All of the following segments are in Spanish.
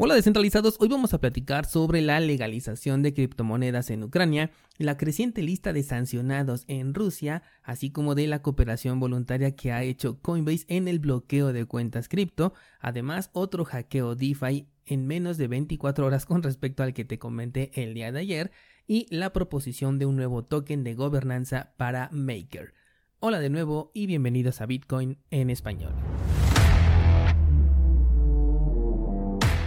Hola descentralizados, hoy vamos a platicar sobre la legalización de criptomonedas en Ucrania, la creciente lista de sancionados en Rusia, así como de la cooperación voluntaria que ha hecho Coinbase en el bloqueo de cuentas cripto, además otro hackeo DeFi en menos de 24 horas con respecto al que te comenté el día de ayer, y la proposición de un nuevo token de gobernanza para Maker. Hola de nuevo y bienvenidos a Bitcoin en español.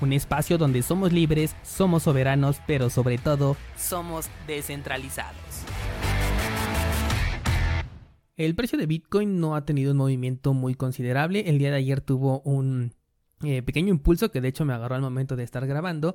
un espacio donde somos libres, somos soberanos, pero sobre todo somos descentralizados. El precio de Bitcoin no ha tenido un movimiento muy considerable. El día de ayer tuvo un eh, pequeño impulso que de hecho me agarró al momento de estar grabando.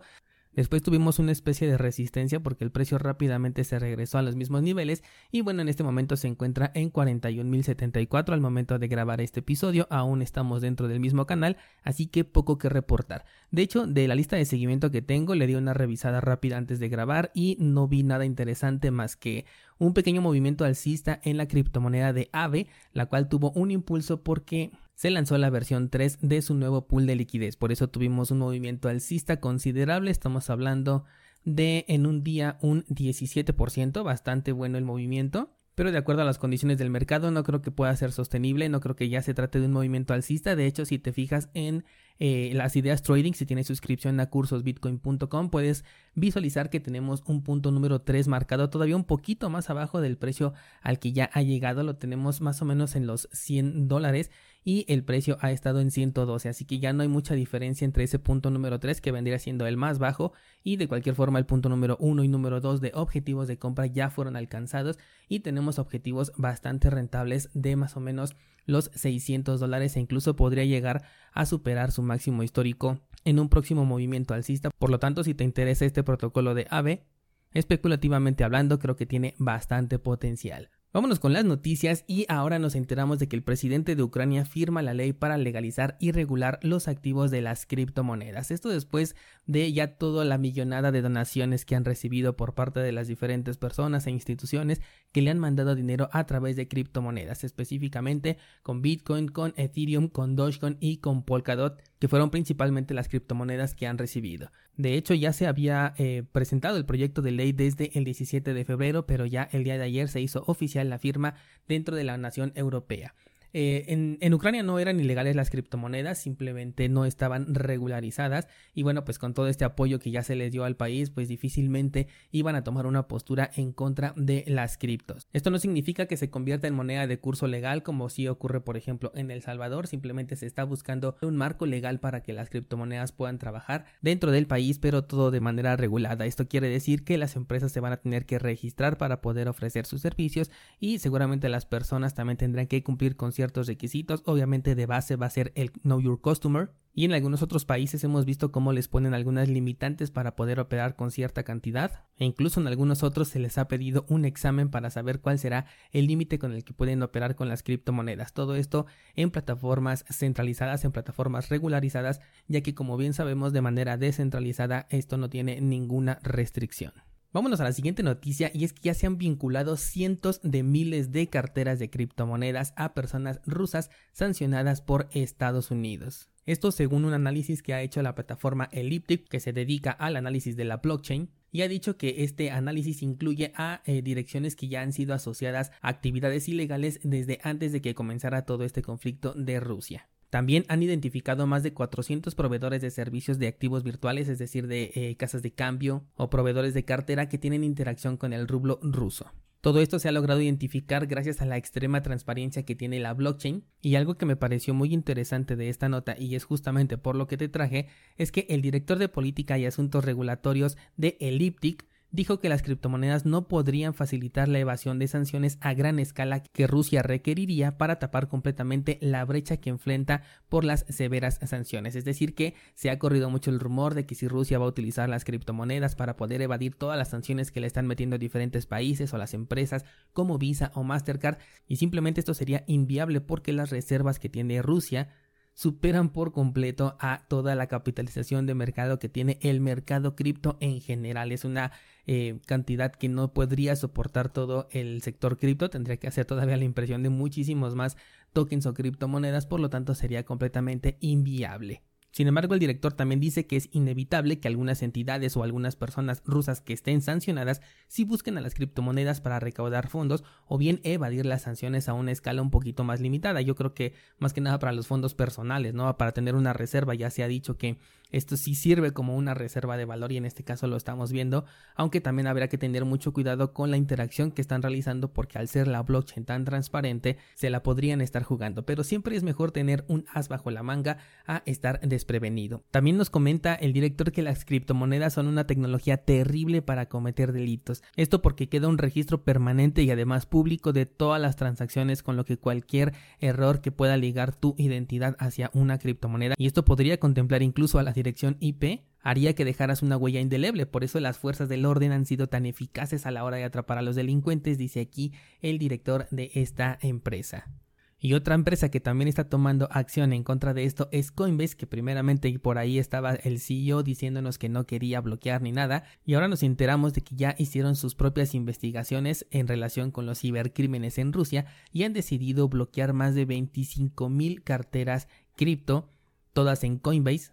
Después tuvimos una especie de resistencia porque el precio rápidamente se regresó a los mismos niveles y bueno, en este momento se encuentra en 41.074 al momento de grabar este episodio, aún estamos dentro del mismo canal, así que poco que reportar. De hecho, de la lista de seguimiento que tengo, le di una revisada rápida antes de grabar y no vi nada interesante más que un pequeño movimiento alcista en la criptomoneda de AVE, la cual tuvo un impulso porque se lanzó la versión 3 de su nuevo pool de liquidez. Por eso tuvimos un movimiento alcista considerable. Estamos hablando de en un día un 17%, bastante bueno el movimiento pero de acuerdo a las condiciones del mercado no creo que pueda ser sostenible, no creo que ya se trate de un movimiento alcista, de hecho si te fijas en eh, las ideas trading, si tienes suscripción a cursosbitcoin.com puedes visualizar que tenemos un punto número 3 marcado todavía un poquito más abajo del precio al que ya ha llegado, lo tenemos más o menos en los 100 dólares y el precio ha estado en 112, así que ya no hay mucha diferencia entre ese punto número 3 que vendría siendo el más bajo y de cualquier forma el punto número 1 y número 2 de objetivos de compra ya fueron alcanzados y tenemos objetivos bastante rentables de más o menos los 600 dólares e incluso podría llegar a superar su máximo histórico en un próximo movimiento alcista. Por lo tanto, si te interesa este protocolo de AVE, especulativamente hablando, creo que tiene bastante potencial. Vámonos con las noticias y ahora nos enteramos de que el presidente de Ucrania firma la ley para legalizar y regular los activos de las criptomonedas. Esto después de ya toda la millonada de donaciones que han recibido por parte de las diferentes personas e instituciones que le han mandado dinero a través de criptomonedas, específicamente con Bitcoin, con Ethereum, con Dogecoin y con Polkadot, que fueron principalmente las criptomonedas que han recibido. De hecho, ya se había eh, presentado el proyecto de ley desde el 17 de febrero, pero ya el día de ayer se hizo oficial la firma dentro de la nación europea. Eh, en, Ucrania no eran ilegales las criptomonedas, simplemente no estaban regularizadas y bueno, pues con todo este apoyo que ya se les dio al país, pues difícilmente iban a tomar una postura en contra de las criptos. Esto no significa que se convierta en moneda de curso legal como si ocurre por ejemplo en El Salvador, simplemente se está buscando un marco legal para que las criptomonedas puedan trabajar dentro del país, pero todo de manera regulada. Esto quiere decir que las empresas se van a tener que registrar para poder ofrecer sus servicios y seguramente las personas también tendrán que cumplir con ciertos ciertos requisitos. Obviamente de base va a ser el Know Your Customer. Y en algunos otros países hemos visto cómo les ponen algunas limitantes para poder operar con cierta cantidad. E incluso en algunos otros se les ha pedido un examen para saber cuál será el límite con el que pueden operar con las criptomonedas. Todo esto en plataformas centralizadas, en plataformas regularizadas, ya que como bien sabemos de manera descentralizada esto no tiene ninguna restricción. Vámonos a la siguiente noticia y es que ya se han vinculado cientos de miles de carteras de criptomonedas a personas rusas sancionadas por Estados Unidos. Esto según un análisis que ha hecho la plataforma Elliptic que se dedica al análisis de la blockchain y ha dicho que este análisis incluye a eh, direcciones que ya han sido asociadas a actividades ilegales desde antes de que comenzara todo este conflicto de Rusia. También han identificado más de 400 proveedores de servicios de activos virtuales, es decir, de eh, casas de cambio o proveedores de cartera que tienen interacción con el rublo ruso. Todo esto se ha logrado identificar gracias a la extrema transparencia que tiene la blockchain y algo que me pareció muy interesante de esta nota y es justamente por lo que te traje es que el director de política y asuntos regulatorios de Elliptic dijo que las criptomonedas no podrían facilitar la evasión de sanciones a gran escala que Rusia requeriría para tapar completamente la brecha que enfrenta por las severas sanciones. Es decir, que se ha corrido mucho el rumor de que si Rusia va a utilizar las criptomonedas para poder evadir todas las sanciones que le están metiendo diferentes países o las empresas como Visa o Mastercard, y simplemente esto sería inviable porque las reservas que tiene Rusia superan por completo a toda la capitalización de mercado que tiene el mercado cripto en general. Es una eh, cantidad que no podría soportar todo el sector cripto. Tendría que hacer todavía la impresión de muchísimos más tokens o criptomonedas, por lo tanto sería completamente inviable. Sin embargo, el director también dice que es inevitable que algunas entidades o algunas personas rusas que estén sancionadas sí busquen a las criptomonedas para recaudar fondos o bien evadir las sanciones a una escala un poquito más limitada. Yo creo que más que nada para los fondos personales, ¿no? Para tener una reserva, ya se ha dicho que esto sí sirve como una reserva de valor y en este caso lo estamos viendo, aunque también habrá que tener mucho cuidado con la interacción que están realizando porque al ser la blockchain tan transparente se la podrían estar jugando, pero siempre es mejor tener un as bajo la manga a estar desprevenido. También nos comenta el director que las criptomonedas son una tecnología terrible para cometer delitos. Esto porque queda un registro permanente y además público de todas las transacciones con lo que cualquier error que pueda ligar tu identidad hacia una criptomoneda y esto podría contemplar incluso a la dirección IP haría que dejaras una huella indeleble. Por eso las fuerzas del orden han sido tan eficaces a la hora de atrapar a los delincuentes, dice aquí el director de esta empresa. Y otra empresa que también está tomando acción en contra de esto es Coinbase, que primeramente por ahí estaba el CEO diciéndonos que no quería bloquear ni nada, y ahora nos enteramos de que ya hicieron sus propias investigaciones en relación con los cibercrímenes en Rusia y han decidido bloquear más de 25 mil carteras cripto, todas en Coinbase,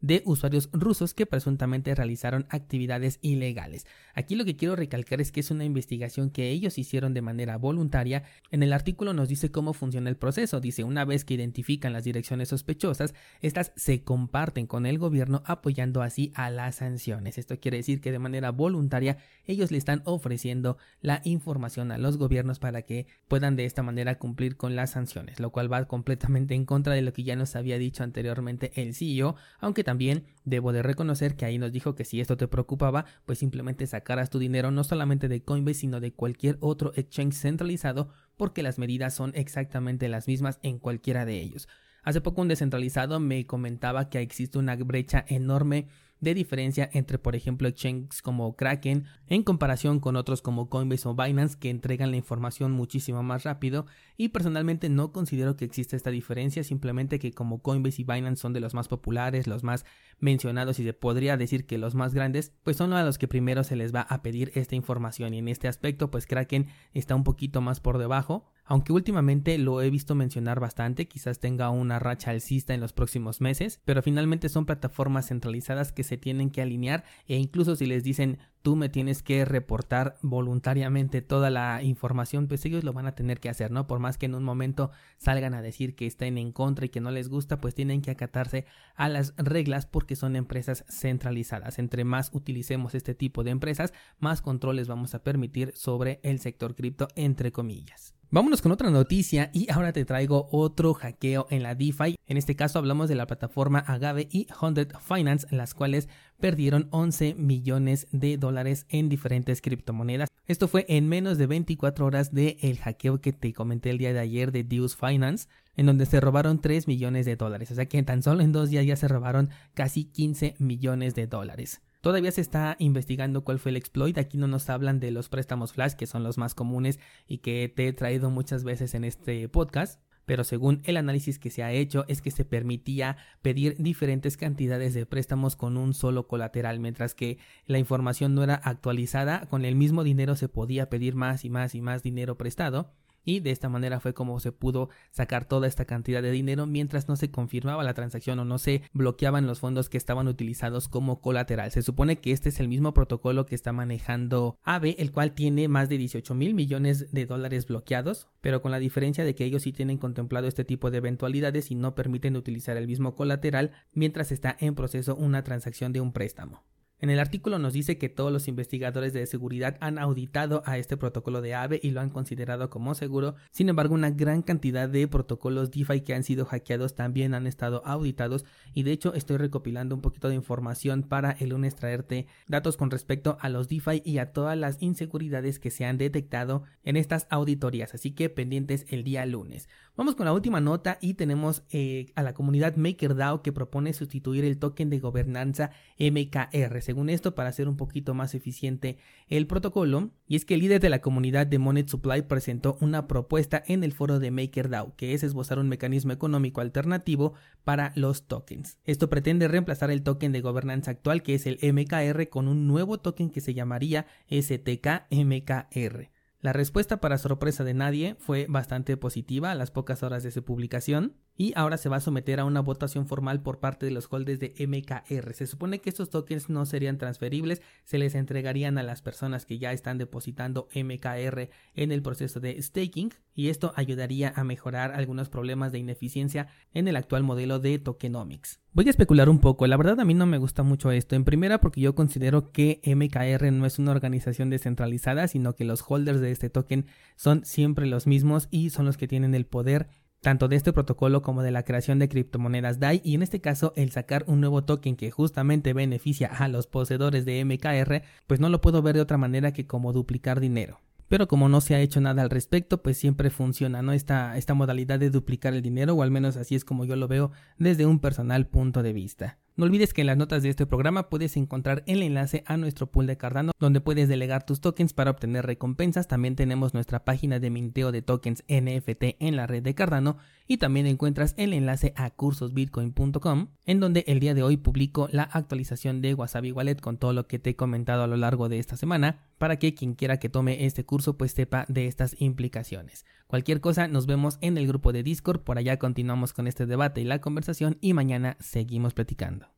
de usuarios rusos que presuntamente realizaron actividades ilegales. Aquí lo que quiero recalcar es que es una investigación que ellos hicieron de manera voluntaria. En el artículo nos dice cómo funciona el proceso. Dice, una vez que identifican las direcciones sospechosas, estas se comparten con el gobierno apoyando así a las sanciones. Esto quiere decir que de manera voluntaria ellos le están ofreciendo la información a los gobiernos para que puedan de esta manera cumplir con las sanciones, lo cual va completamente en contra de lo que ya nos había dicho anteriormente el CEO, aunque también debo de reconocer que ahí nos dijo que si esto te preocupaba, pues simplemente sacaras tu dinero no solamente de Coinbase, sino de cualquier otro exchange centralizado, porque las medidas son exactamente las mismas en cualquiera de ellos. Hace poco un descentralizado me comentaba que existe una brecha enorme de diferencia entre, por ejemplo, exchanges como Kraken en comparación con otros como Coinbase o Binance que entregan la información muchísimo más rápido. Y personalmente no considero que exista esta diferencia, simplemente que como Coinbase y Binance son de los más populares, los más mencionados y se podría decir que los más grandes, pues son a los que primero se les va a pedir esta información. Y en este aspecto pues Kraken está un poquito más por debajo, aunque últimamente lo he visto mencionar bastante, quizás tenga una racha alcista en los próximos meses, pero finalmente son plataformas centralizadas que se tienen que alinear e incluso si les dicen tú me tienes que reportar voluntariamente toda la información, pues ellos lo van a tener que hacer, ¿no? Por más que en un momento salgan a decir que estén en contra y que no les gusta, pues tienen que acatarse a las reglas porque son empresas centralizadas. Entre más utilicemos este tipo de empresas, más controles vamos a permitir sobre el sector cripto, entre comillas. Vámonos con otra noticia y ahora te traigo otro hackeo en la DeFi. En este caso hablamos de la plataforma Agave y Hundred Finance, las cuales perdieron 11 millones de dólares en diferentes criptomonedas. Esto fue en menos de 24 horas del el hackeo que te comenté el día de ayer de Deus Finance, en donde se robaron 3 millones de dólares. O sea que tan solo en dos días ya se robaron casi 15 millones de dólares. Todavía se está investigando cuál fue el exploit. Aquí no nos hablan de los préstamos flash, que son los más comunes y que te he traído muchas veces en este podcast. Pero según el análisis que se ha hecho es que se permitía pedir diferentes cantidades de préstamos con un solo colateral, mientras que la información no era actualizada, con el mismo dinero se podía pedir más y más y más dinero prestado y de esta manera fue como se pudo sacar toda esta cantidad de dinero mientras no se confirmaba la transacción o no se bloqueaban los fondos que estaban utilizados como colateral. Se supone que este es el mismo protocolo que está manejando AVE, el cual tiene más de 18 mil millones de dólares bloqueados, pero con la diferencia de que ellos sí tienen contemplado este tipo de eventualidades y no permiten utilizar el mismo colateral mientras está en proceso una transacción de un préstamo. En el artículo nos dice que todos los investigadores de seguridad han auditado a este protocolo de AVE y lo han considerado como seguro. Sin embargo, una gran cantidad de protocolos DeFi que han sido hackeados también han estado auditados y de hecho estoy recopilando un poquito de información para el lunes traerte datos con respecto a los DeFi y a todas las inseguridades que se han detectado en estas auditorías. Así que pendientes el día lunes. Vamos con la última nota y tenemos eh, a la comunidad MakerDAO que propone sustituir el token de gobernanza MKR según esto para hacer un poquito más eficiente el protocolo. Y es que el líder de la comunidad de Monet Supply presentó una propuesta en el foro de MakerDAO, que es esbozar un mecanismo económico alternativo para los tokens. Esto pretende reemplazar el token de gobernanza actual, que es el MKR, con un nuevo token que se llamaría STK MKR. La respuesta para sorpresa de nadie fue bastante positiva a las pocas horas de su publicación y ahora se va a someter a una votación formal por parte de los holders de MKR. Se supone que estos tokens no serían transferibles, se les entregarían a las personas que ya están depositando MKR en el proceso de staking y esto ayudaría a mejorar algunos problemas de ineficiencia en el actual modelo de tokenomics. Voy a especular un poco, la verdad a mí no me gusta mucho esto, en primera porque yo considero que MKR no es una organización descentralizada, sino que los holders de este token son siempre los mismos y son los que tienen el poder tanto de este protocolo como de la creación de criptomonedas DAI y en este caso el sacar un nuevo token que justamente beneficia a los poseedores de MKR, pues no lo puedo ver de otra manera que como duplicar dinero pero como no se ha hecho nada al respecto, pues siempre funciona, ¿no? Esta, esta modalidad de duplicar el dinero, o al menos así es como yo lo veo desde un personal punto de vista. No olvides que en las notas de este programa puedes encontrar el enlace a nuestro pool de Cardano donde puedes delegar tus tokens para obtener recompensas. También tenemos nuestra página de minteo de tokens NFT en la red de Cardano y también encuentras el enlace a cursosbitcoin.com en donde el día de hoy publico la actualización de Wasabi Wallet con todo lo que te he comentado a lo largo de esta semana para que quien quiera que tome este curso pues sepa de estas implicaciones. Cualquier cosa nos vemos en el grupo de Discord, por allá continuamos con este debate y la conversación y mañana seguimos platicando.